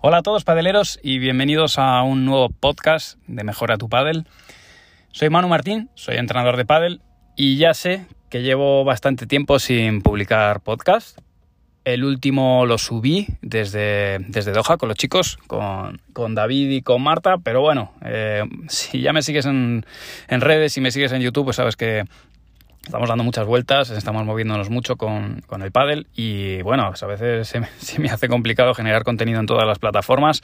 Hola a todos padeleros y bienvenidos a un nuevo podcast de Mejora tu Padel. Soy Manu Martín, soy entrenador de pádel y ya sé que llevo bastante tiempo sin publicar podcast. El último lo subí desde, desde Doha con los chicos, con, David y con Marta, pero bueno, eh, si ya me sigues en, en redes y me sigues en YouTube, pues sabes que Estamos dando muchas vueltas, estamos moviéndonos mucho con, el paddle y bueno, a veces se me, hace complicado generar contenido en todas las plataformas,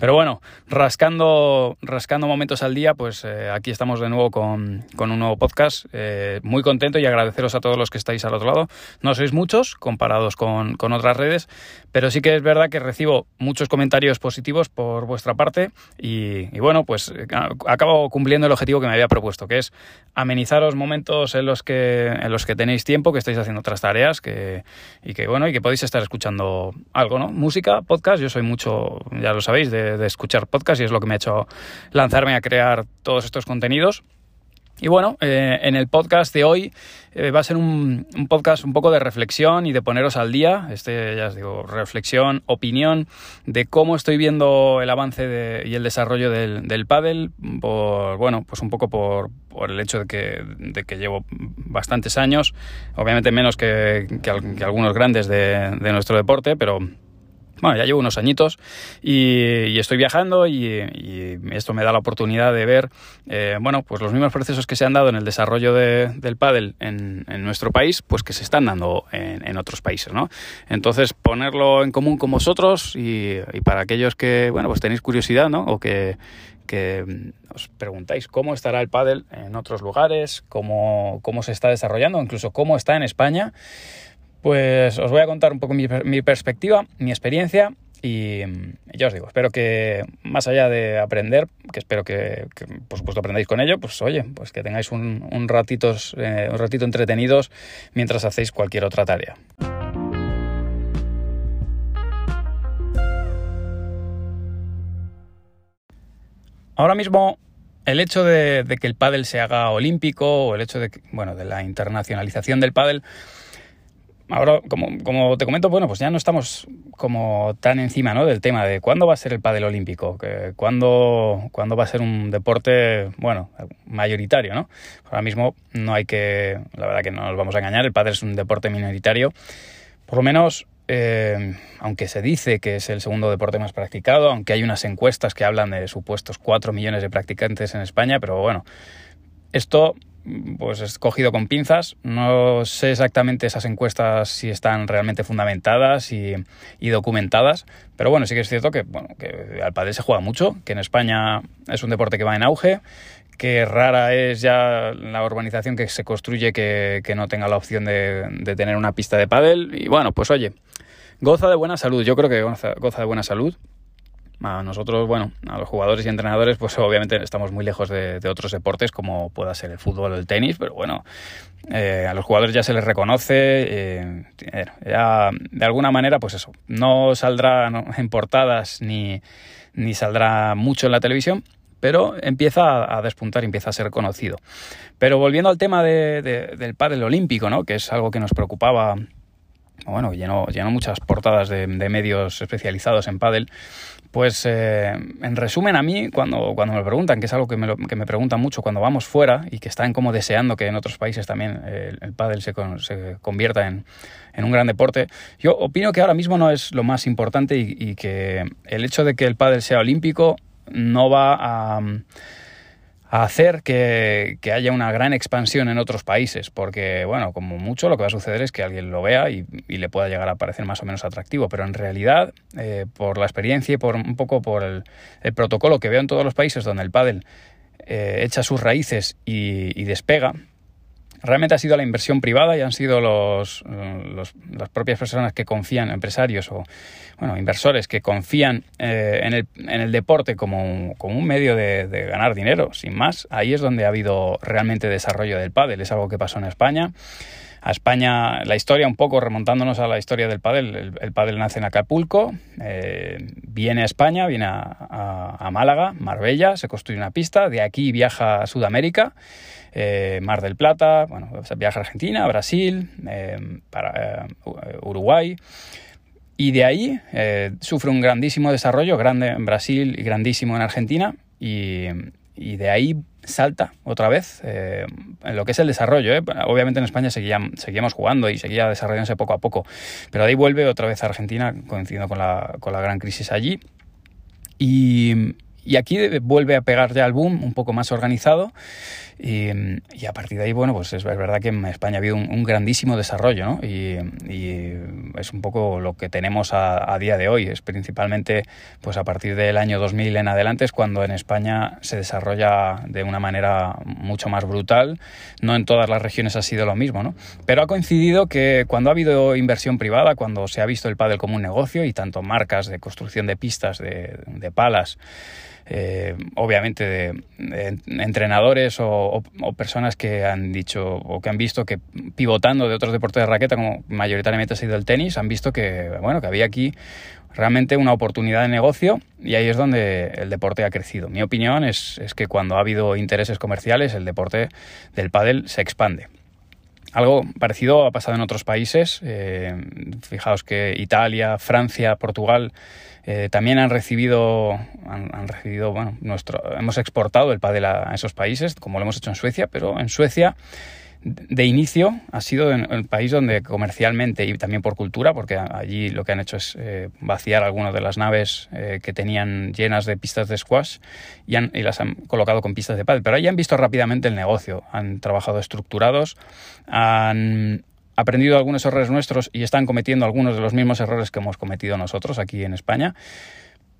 pero bueno, rascando, rascando momentos al día, pues eh, aquí estamos de nuevo con, un nuevo podcast. Eh, muy contento y agradeceros a todos los que estáis al otro lado. No sois muchos comparados con, otras redes, pero sí que es verdad que recibo muchos comentarios positivos por vuestra parte y, y bueno, pues eh, acabo cumpliendo el objetivo que me había propuesto, que es amenizaros momentos en los que en los que tenéis tiempo, que estáis haciendo otras tareas que, y que bueno, y que podéis estar escuchando algo, ¿no? Música, podcast, yo soy mucho, ya lo sabéis, de, escuchar podcast y es lo que me ha hecho lanzarme a crear todos estos contenidos. Y bueno, eh, en el podcast de hoy eh, va a ser un, podcast un poco de reflexión y de poneros al día. Este, ya os digo, reflexión, opinión de cómo estoy viendo el avance y el desarrollo del, del pádel. Por, bueno, pues un poco por, el hecho de que, de que, llevo bastantes años. Obviamente menos que, algunos grandes de, de nuestro deporte, pero bueno, ya llevo unos añitos y, estoy viajando y, esto me da la oportunidad de ver, eh, bueno, pues los mismos procesos que se han dado en el desarrollo del pádel en, nuestro país, pues que se están dando en, otros países, ¿no? Entonces, ponerlo en común con vosotros y, para aquellos que, bueno, pues tenéis curiosidad, ¿no? O que, os preguntáis cómo estará el pádel en otros lugares, cómo, cómo se está desarrollando, incluso cómo está en España, pues os voy a contar un poco mi, perspectiva, mi experiencia y ya os digo, espero que más allá de aprender, que espero que, por supuesto aprendáis con ello, pues oye, pues que tengáis un, ratitos, eh, un ratito entretenidos mientras hacéis cualquier otra tarea. Ahora mismo el hecho de, de, que el pádel se haga olímpico o el hecho de bueno de la internacionalización del pádel ahora, como, te comento, bueno, pues ya no estamos como tan encima ¿no? del tema de cuándo va a ser el pádel olímpico, cuándo, cuándo va a ser un deporte, bueno, mayoritario, ¿no? Ahora mismo no hay que, la verdad que no nos vamos a engañar, el pádel es un deporte minoritario, por lo menos eh, aunque se dice que es el segundo deporte más practicado, aunque hay unas encuestas que hablan de supuestos 4 millones de practicantes en España, pero bueno, esto pues es cogido con pinzas. No sé exactamente esas encuestas si están realmente fundamentadas y, documentadas, pero bueno, sí que es cierto que, bueno, que al padre se juega mucho, que en España es un deporte que va en auge, que rara es ya la urbanización que se construye que, no tenga la opción de, de, tener una pista de pádel. Y bueno, pues oye, goza de buena salud, yo creo que goza de buena salud a nosotros, bueno, a los jugadores y entrenadores, pues obviamente estamos muy lejos de, otros deportes como pueda ser el fútbol o el tenis, pero bueno, eh, a los jugadores ya se les reconoce, eh, ya de alguna manera, pues eso, no saldrá en portadas ni, ni saldrá mucho en la televisión, pero empieza a despuntar, empieza a ser conocido. Pero volviendo al tema del pádel olímpico, ¿no? que es algo que nos preocupaba bueno, llenó, llenó muchas portadas de, medios especializados en pádel, pues eh, en resumen a mí, cuando, cuando me preguntan, que es algo que me, que me, preguntan mucho cuando vamos fuera y que están como deseando que en otros países también el, el pádel se, convierta en, en, un gran deporte, yo opino que ahora mismo no es lo más importante y, y que el hecho de que el pádel sea olímpico no va a a hacer que, haya una gran expansión en otros países, porque, bueno, como mucho lo que va a suceder es que alguien lo vea y, le pueda llegar a parecer más o menos atractivo, pero en realidad, eh, por la experiencia y por un poco por el, protocolo que veo en todos los países donde el pádel eh, echa sus raíces y despega, realmente ha sido la inversión privada y han sido los, las propias personas que confían, empresarios o bueno, inversores que confían eh, en, el, en, el, deporte como, como un medio de, ganar dinero, sin más. Ahí es donde ha habido realmente desarrollo del pádel. Es algo que pasó en España. A España, la historia un poco remontándonos a la historia del pádel, el, pádel nace en Acapulco, eh, viene a España, viene a, Málaga, Marbella, se construye una pista, de aquí viaja a Sudamérica, eh, Mar del Plata, bueno, viaja a Argentina, Brasil, eh, para, Uruguay, y de ahí sufre un grandísimo desarrollo, grande en Brasil y grandísimo en Argentina, y, y de ahí salta otra vez eh, en lo que es el desarrollo. ¿eh? Obviamente en España seguíamos jugando y seguía desarrollándose poco a poco, pero ahí vuelve otra vez a Argentina, coincidiendo con la, con la gran crisis allí. Y, y aquí vuelve a pegar ya el boom un poco más organizado y, a partir de ahí, bueno, pues es verdad que en España ha habido un, grandísimo desarrollo, ¿no? Y, es un poco lo que tenemos a, día de hoy. Es principalmente, pues a partir del año 2000 en adelante es cuando en España se desarrolla de una manera mucho más brutal. No en todas las regiones ha sido lo mismo, ¿no? Pero ha coincidido que cuando ha habido inversión privada, cuando se ha visto el pádel como un negocio y tanto marcas de construcción de pistas, de palas, eh, obviamente de, entrenadores o, personas que han dicho o que han visto que pivotando de otros deportes de raqueta, como mayoritariamente ha sido el tenis, han visto que, bueno, que había aquí realmente una oportunidad de negocio y ahí es donde el deporte ha crecido. Mi opinión es, que cuando ha habido intereses comerciales, el deporte del pádel se expande. Algo parecido ha pasado en otros países. Eh, fijaos que Italia, Francia, Portugal eh, también han recibido, han, recibido, bueno, nuestro, hemos exportado el pádel a, esos países, como lo hemos hecho en Suecia, pero en Suecia de inicio ha sido el país donde comercialmente y también por cultura, porque allí lo que han hecho es eh, vaciar algunas de las naves eh, que tenían llenas de pistas de squash y, las han colocado con pistas de pádel. Pero ahí han visto rápidamente el negocio, han trabajado estructurados, han, aprendido algunos errores nuestros y están cometiendo algunos de los mismos errores que hemos cometido nosotros aquí en España,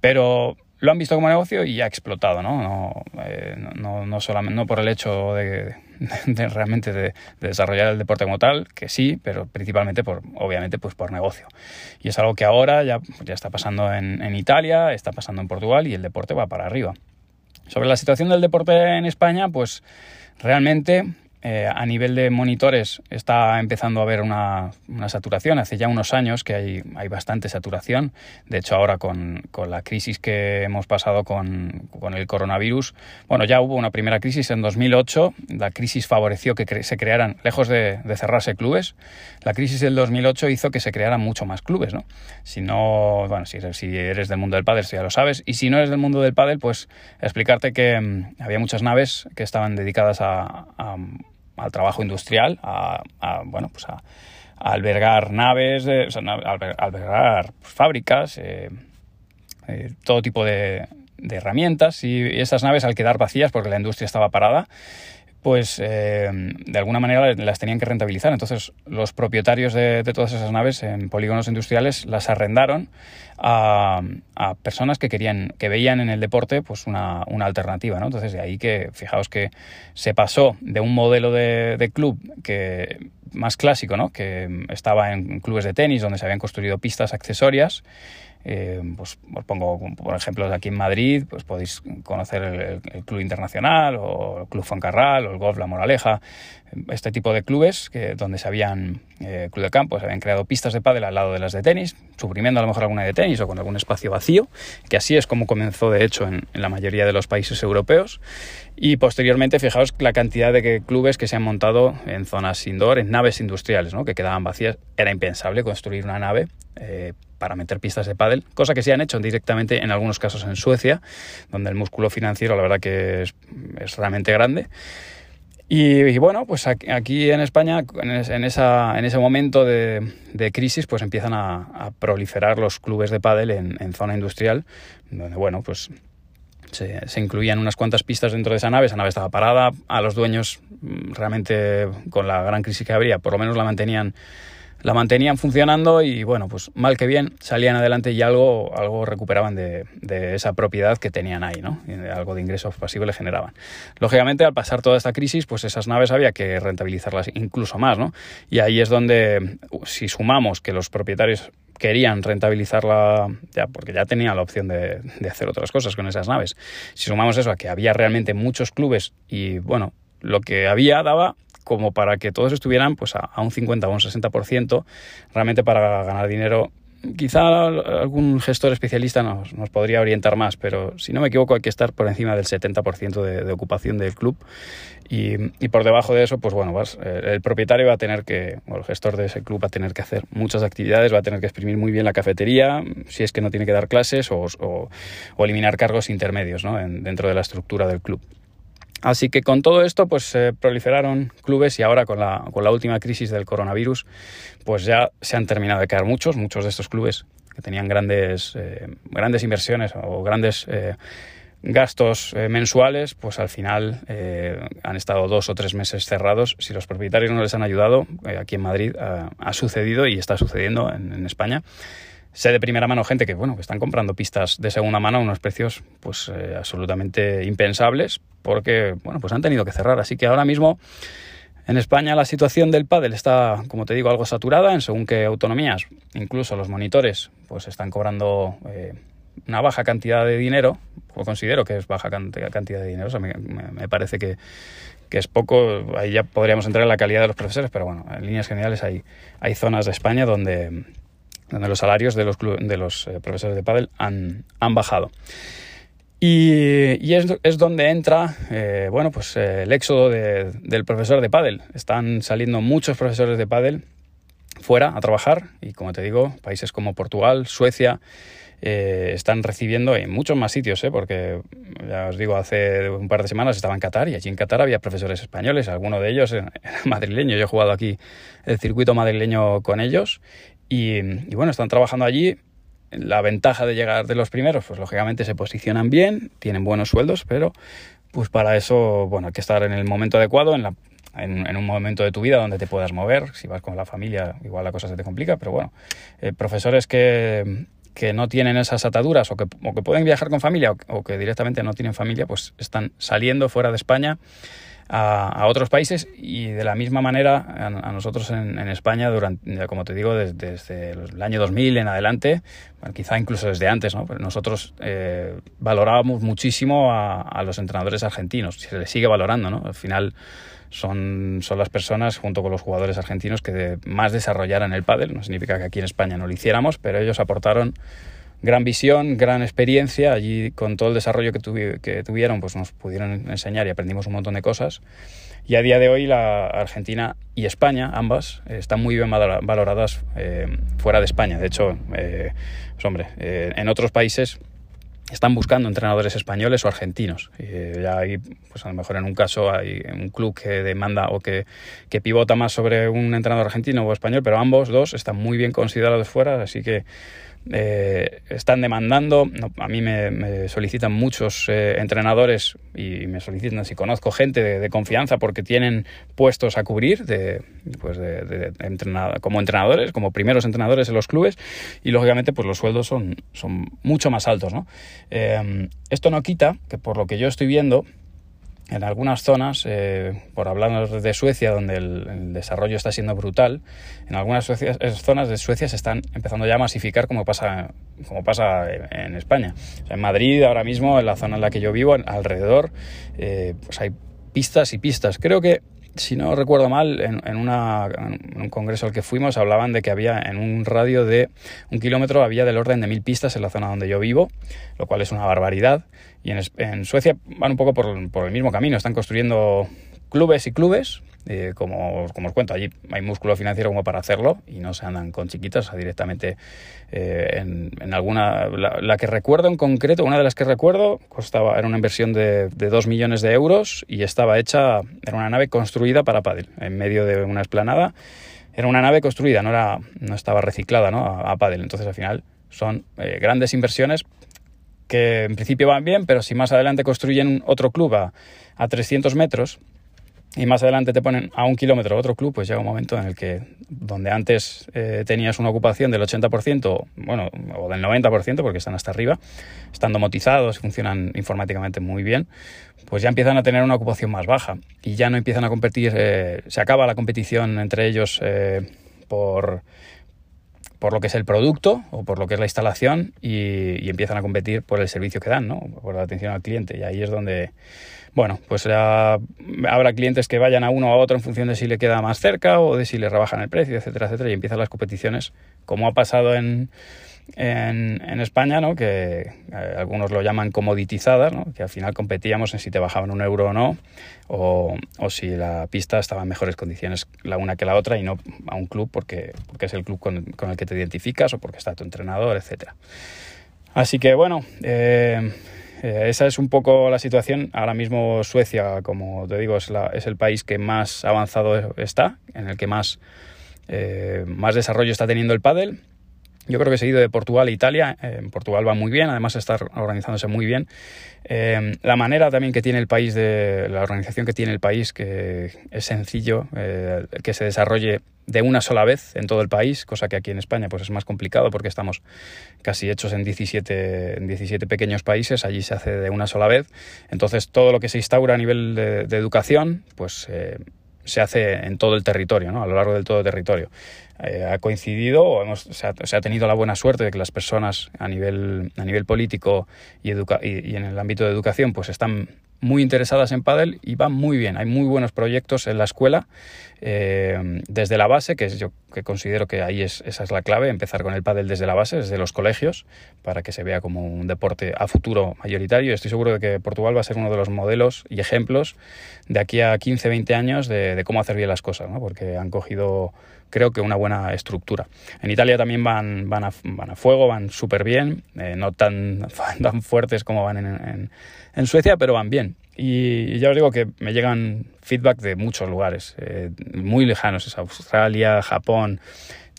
pero lo han visto como negocio y ha explotado, ¿no? No, eh, no, solamente, no por el hecho de, realmente de, desarrollar el deporte como tal, que sí, pero principalmente por, obviamente, pues por negocio. Y es algo que ahora ya, ya está pasando en, en Italia, está pasando en Portugal y el deporte va para arriba. Sobre la situación del deporte en España, pues realmente eh, a nivel de monitores está empezando a haber una, saturación. Hace ya unos años que hay, hay bastante saturación. De hecho, ahora con, la crisis que hemos pasado con, el coronavirus, bueno, ya hubo una primera crisis en 2008. La crisis favoreció que se crearan, lejos de, cerrarse clubes, la crisis del 2008 hizo que se crearan mucho más clubes. ¿no? Si no, bueno, si si eres del mundo del pádel, ya lo sabes. Y si no eres del mundo del pádel, pues explicarte que mm, había muchas naves que estaban dedicadas a al trabajo industrial, a, bueno, pues a, albergar naves, albergar fábricas, eh, eh, todo tipo de, herramientas y esas naves al quedar vacías porque la industria estaba parada, pues eh, de alguna manera las tenían que rentabilizar. Entonces los propietarios de, todas esas naves en polígonos industriales las arrendaron a, personas que querían, que veían en el deporte pues una, alternativa. ¿no? Entonces de ahí que fijaos que se pasó de un modelo de, de club que más clásico, ¿no? que estaba en clubes de tenis donde se habían construido pistas accesorias eh, pues os pongo, por ejemplo, aquí en Madrid, pues podéis conocer el, Club Internacional o el Club Foncarral o el Golf La Moraleja, este tipo de clubes que, donde se habían, eh, club de campo, se habían creado pistas de pádel al lado de las de tenis, suprimiendo a lo mejor alguna de tenis o con algún espacio vacío, que así es como comenzó de hecho en, la mayoría de los países europeos. Y posteriormente, fijaos la cantidad de clubes que se han montado en zonas indoor, en naves industriales, ¿no? que quedaban vacías. Era impensable construir una nave eh, para meter pistas de pádel, cosa que se han hecho directamente en algunos casos en Suecia, donde el músculo financiero la verdad que es, realmente grande. Y, bueno, pues aquí, en España, en, esa, en ese momento de, crisis, pues empiezan a, proliferar los clubes de pádel en, zona industrial, donde bueno, pues se, se, incluían unas cuantas pistas dentro de esa nave, esa nave estaba parada, a los dueños mm, realmente con la gran crisis que habría, por lo menos la mantenían la mantenían funcionando y bueno, pues mal que bien salían adelante y algo, algo recuperaban de, esa propiedad que tenían ahí, ¿no? algo de ingresos pasivos le generaban. Lógicamente, al pasar toda esta crisis, pues esas naves había que rentabilizarlas incluso más, ¿no? Y ahí es donde, si sumamos que los propietarios querían rentabilizarla ya porque ya tenían la opción de, de, hacer otras cosas con esas naves. Si sumamos eso a que había realmente muchos clubes y bueno, lo que había daba como para que todos estuvieran pues a, un 50 o un 60%, realmente para ganar dinero quizá algún gestor especialista nos, nos, podría orientar más, pero si no me equivoco hay que estar por encima del 70% de, de, ocupación del club y, y, por debajo de eso, pues bueno, vas, el propietario va a tener que, o el gestor de ese club va a tener que hacer muchas actividades, va a tener que exprimir muy bien la cafetería, si es que no tiene que dar clases o, o, o eliminar cargos intermedios ¿no? en, dentro de la estructura del club. Así que con todo esto, pues se proliferaron clubes y ahora con la, con la última crisis del coronavirus, pues ya se han terminado de caer muchos, muchos de estos clubes que tenían grandes, eh, grandes inversiones o grandes eh, gastos eh, mensuales, pues al final eh, han estado dos o tres meses cerrados. Si los propietarios no les han ayudado, eh, aquí en Madrid ha sucedido y está sucediendo en, en España sé de primera mano gente que, bueno, que están comprando pistas de segunda mano a unos precios pues eh, absolutamente impensables porque, bueno, pues han tenido que cerrar. Así que ahora mismo en España la situación del pádel está, como te digo, algo saturada en según qué autonomías. Incluso los monitores pues están cobrando eh, una baja cantidad de dinero, o considero que es baja cantidad de dinero, o sea, me, me parece que, que es poco, ahí ya podríamos entrar en la calidad de los profesores, pero bueno, en líneas generales hay, hay zonas de España donde donde los salarios de los, de los eh, profesores de pádel han, han bajado. Y, y es, es, donde entra eh, bueno, pues, eh, el éxodo de, del profesor de pádel. Están saliendo muchos profesores de pádel fuera a trabajar y como te digo, países como Portugal, Suecia, eh, están recibiendo en muchos más sitios, ¿eh? porque ya os digo, hace un par de semanas estaba en Qatar y allí en Qatar había profesores españoles, alguno de ellos era madrileño, yo he jugado aquí el circuito madrileño con ellos y, bueno, están trabajando allí. La ventaja de llegar de los primeros, pues lógicamente se posicionan bien, tienen buenos sueldos, pero pues para eso, bueno, hay que estar en el momento adecuado, en, la, en, un momento de tu vida donde te puedas mover. Si vas con la familia, igual la cosa se te complica, pero bueno, eh, profesores que, que no tienen esas ataduras o que, o que pueden viajar con familia o, que directamente no tienen familia, pues están saliendo fuera de España a, otros países y de la misma manera a, a nosotros en, en, España, durante, como te digo, desde, el año 2000 en adelante, quizá incluso desde antes, ¿no? Pero nosotros eh, valorábamos muchísimo a, a, los entrenadores argentinos, se les sigue valorando, ¿no? Al final son, son las personas, junto con los jugadores argentinos, que de, más desarrollaran el pádel. No significa que aquí en España no lo hiciéramos, pero ellos aportaron gran visión, gran experiencia. Allí, con todo el desarrollo que, tuvi que, tuvieron, pues nos pudieron enseñar y aprendimos un montón de cosas. Y a día de hoy, la Argentina y España, ambas, están muy bien valoradas eh, fuera de España. De hecho, eh, pues hombre, eh, en otros países están buscando entrenadores españoles o argentinos. Y ya hay, pues a lo mejor en un caso hay un club que demanda o que, que, pivota más sobre un entrenador argentino o español, pero ambos dos están muy bien considerados fuera, así que eh, están demandando, a mí me, solicitan muchos eh, entrenadores y me solicitan si conozco gente de, confianza porque tienen puestos a cubrir de, pues de, de como entrenadores, como primeros entrenadores en los clubes y lógicamente pues los sueldos son, son mucho más altos. ¿no? Eh, esto no quita que por lo que yo estoy viendo, en algunas zonas, eh, por hablar de Suecia, donde el, desarrollo está siendo brutal, en algunas zonas de Suecia se están empezando ya a masificar como pasa, como pasa en España. En Madrid, ahora mismo, en la zona en la que yo vivo, alrededor, eh, pues hay pistas y pistas. Creo que si no recuerdo mal, en, una, un congreso al que fuimos hablaban de que había en un radio de un kilómetro había del orden de mil pistas en la zona donde yo vivo, lo cual es una barbaridad. Y en, Suecia van un poco por el mismo camino, están construyendo clubes y clubes, eh, como, como, os cuento, allí hay músculo financiero como para hacerlo y no se andan con chiquitas, o directamente eh, en, alguna. La, la, que recuerdo en concreto, una de las que recuerdo, costaba, era una inversión de, de 2 millones de euros y estaba hecha, era una nave construida para pádel, en medio de una esplanada. Era una nave construida, no, era, no estaba reciclada ¿no? a, a pádel. Entonces, al final, son eh, grandes inversiones que en principio van bien, pero si más adelante construyen otro club a, a 300 metros y más adelante te ponen a un kilómetro otro club, pues llega un momento en el que donde antes eh, tenías una ocupación del 80%, bueno, o del 90%, porque están hasta arriba, están domotizados, funcionan informáticamente muy bien, pues ya empiezan a tener una ocupación más baja y ya no empiezan a competir, eh, se acaba la competición entre ellos eh, por, por lo que es el producto o por lo que es la instalación y, y, empiezan a competir por el servicio que dan, ¿no? por la atención al cliente. Y ahí es donde bueno, pues habrá clientes que vayan a uno o a otro en función de si le queda más cerca o de si le rebajan el precio, etcétera, etcétera, y empiezan las competiciones, como ha pasado en, en, España, ¿no? que eh, algunos lo llaman comoditizadas, ¿no? que al final competíamos en si te bajaban un euro o no, o, si la pista estaba en mejores condiciones la una que la otra y no a un club porque, porque es el club con, con el que te identificas o porque está tu entrenador, etcétera. Así que bueno, eh, eh, esa es un poco la situación. Ahora mismo Suecia, como te digo, es, la, es el país que más avanzado está, en el que más, más desarrollo está teniendo el pádel yo creo que seguido de Portugal e Italia. en Portugal va muy bien, además está organizándose muy bien. Eh, la manera también que tiene el país, de la organización que tiene el país, que es sencillo eh, que se desarrolle de una sola vez en todo el país, cosa que aquí en España pues es más complicado porque estamos casi hechos en 17, en 17 pequeños países, allí se hace de una sola vez. Entonces todo lo que se instaura a nivel de, educación, pues... Se hace en todo el territorio, ¿no? a lo largo del todo el territorio. Eh, ha coincidido o hemos, se, ha, tenido la buena suerte de que las personas a nivel, a nivel político y, y, en el ámbito de educación pues están muy interesadas en pádel y van muy bien. Hay muy buenos proyectos en la escuela eh, desde la base, que yo que considero que ahí es, esa es la clave, empezar con el pádel desde la base, desde los colegios, para que se vea como un deporte a futuro mayoritario. Estoy seguro de que Portugal va a ser uno de los modelos y ejemplos de aquí a 15, 20 años de, cómo hacer bien las cosas, ¿no? porque han cogido creo que una buena estructura. En Italia también van, van, a, van a fuego, van súper bien, eh, no tan, tan fuertes como van en, en, Suecia, pero van bien. Y, ya os digo que me llegan feedback de muchos lugares, eh, muy lejanos, es Australia, Japón,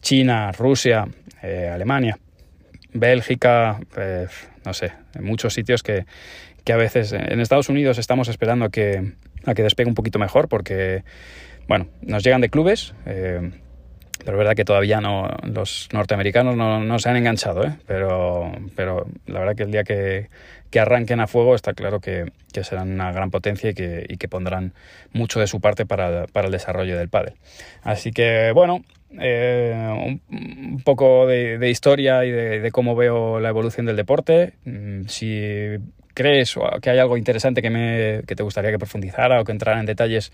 China, Rusia, eh, Alemania, Bélgica, no sé, muchos sitios que, que a veces en Estados Unidos estamos esperando a que, a que despegue un poquito mejor porque, bueno, nos llegan de clubes. Pero es verdad que todavía no, los norteamericanos no, no se han enganchado, ¿eh? pero, pero la verdad que el día que, que arranquen a fuego está claro que, que, serán una gran potencia y que, y que pondrán mucho de su parte para, para el desarrollo del pádel. Así que bueno, eh, un, poco de, historia y de, de, cómo veo la evolución del deporte. Mm, si crees que hay algo interesante que, me, que te gustaría que profundizara o que entrara en detalles,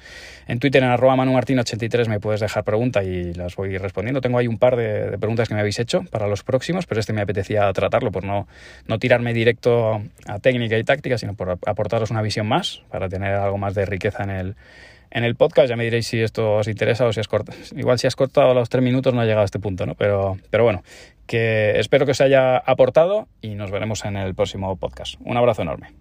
en Twitter en arroba manumartin83 me puedes dejar pregunta y las voy respondiendo. Tengo ahí un par de, preguntas que me habéis hecho para los próximos, pero este me apetecía tratarlo por no, no tirarme directo a técnica y táctica, sino por aportaros una visión más, para tener algo más de riqueza en el, en el podcast. Ya me diréis si esto os interesa o si has cortado. Igual si has cortado los tres minutos no ha llegado a este punto, ¿no? Pero, pero bueno, que espero que os haya aportado y nos veremos en el próximo podcast. Un abrazo enorme.